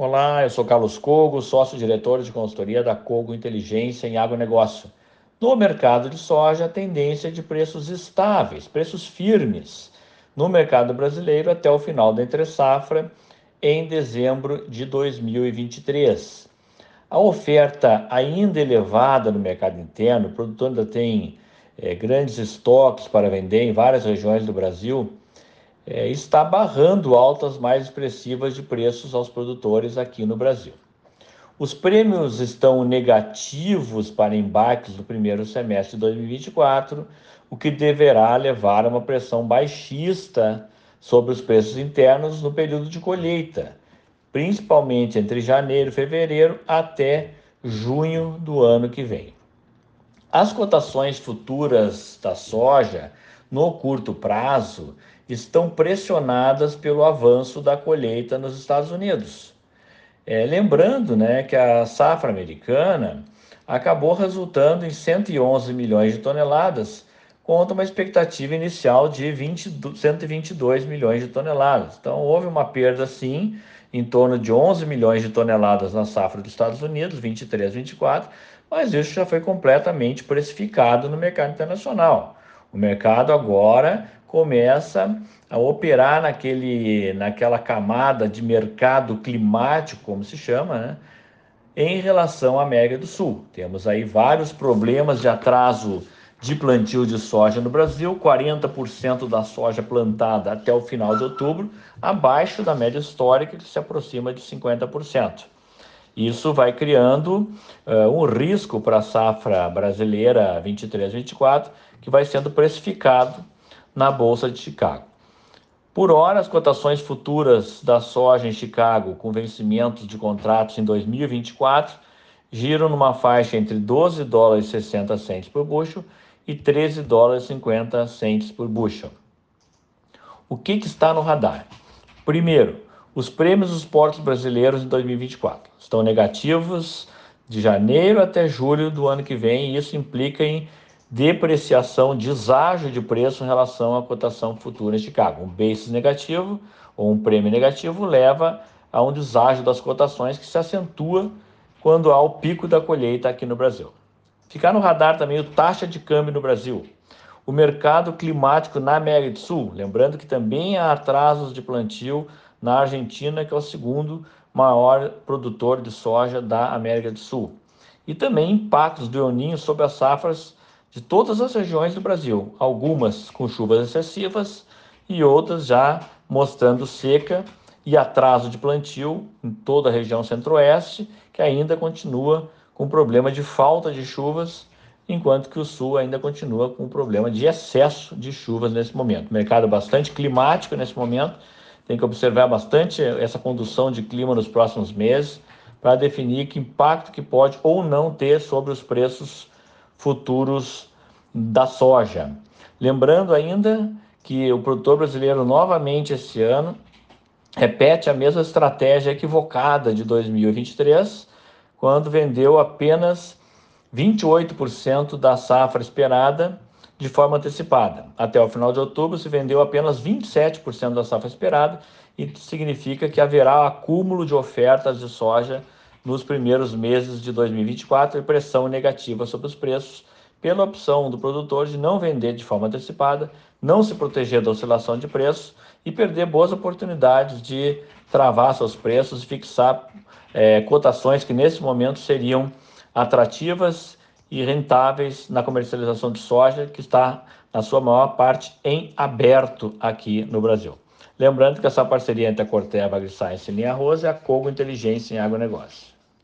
Olá, eu sou Carlos Cogo, sócio-diretor de consultoria da Cogo Inteligência em Agronegócio. No mercado de soja, a tendência é de preços estáveis, preços firmes no mercado brasileiro até o final da entre-safra em dezembro de 2023. A oferta ainda elevada no mercado interno, o produtor ainda tem é, grandes estoques para vender em várias regiões do Brasil, é, está barrando altas mais expressivas de preços aos produtores aqui no Brasil. Os prêmios estão negativos para embarques no primeiro semestre de 2024, o que deverá levar a uma pressão baixista sobre os preços internos no período de colheita, principalmente entre janeiro e fevereiro até junho do ano que vem. As cotações futuras da soja no curto prazo estão pressionadas pelo avanço da colheita nos Estados Unidos. É, lembrando né, que a safra americana acabou resultando em 111 milhões de toneladas, contra uma expectativa inicial de 20, 122 milhões de toneladas. Então, houve uma perda, sim, em torno de 11 milhões de toneladas na safra dos Estados Unidos, 23, 24, mas isso já foi completamente precificado no mercado internacional. O mercado agora começa a operar naquele, naquela camada de mercado climático, como se chama, né? em relação à América do Sul. Temos aí vários problemas de atraso de plantio de soja no Brasil, 40% da soja plantada até o final de outubro, abaixo da média histórica que se aproxima de 50%. Isso vai criando uh, um risco para a safra brasileira 23-24, que vai sendo precificado na Bolsa de Chicago. Por hora, as cotações futuras da soja em Chicago, com vencimentos de contratos em 2024, giram numa faixa entre 12 dólares e 60 centes por bushel e 13 dólares e 50 centes por bushel. O que, que está no radar? Primeiro, os prêmios dos portos brasileiros em 2024 estão negativos de janeiro até julho do ano que vem, e isso implica em depreciação, deságio de preço em relação à cotação futura em Chicago. Um basis negativo ou um prêmio negativo leva a um deságio das cotações que se acentua quando há o pico da colheita aqui no Brasil. Ficar no radar também o taxa de câmbio no Brasil. O mercado climático na América do Sul, lembrando que também há atrasos de plantio na Argentina, que é o segundo maior produtor de soja da América do Sul. E também impactos do El Ninho sobre as safras de todas as regiões do Brasil, algumas com chuvas excessivas e outras já mostrando seca e atraso de plantio em toda a região centro-oeste, que ainda continua com problema de falta de chuvas, enquanto que o sul ainda continua com problema de excesso de chuvas nesse momento. Mercado bastante climático nesse momento, tem que observar bastante essa condução de clima nos próximos meses para definir que impacto que pode ou não ter sobre os preços futuros da soja. Lembrando ainda que o produtor brasileiro novamente esse ano repete a mesma estratégia equivocada de 2023, quando vendeu apenas 28% da safra esperada de forma antecipada. Até o final de outubro se vendeu apenas 27% da safra esperada, e significa que haverá acúmulo de ofertas de soja nos primeiros meses de 2024 e pressão negativa sobre os preços, pela opção do produtor de não vender de forma antecipada, não se proteger da oscilação de preços e perder boas oportunidades de travar seus preços e fixar é, cotações que nesse momento seriam atrativas e rentáveis na comercialização de soja, que está, na sua maior parte, em aberto aqui no Brasil. Lembrando que essa parceria entre a Corteva AgriScience e Linha Rosa é a Cogo Inteligência em Agronegócio.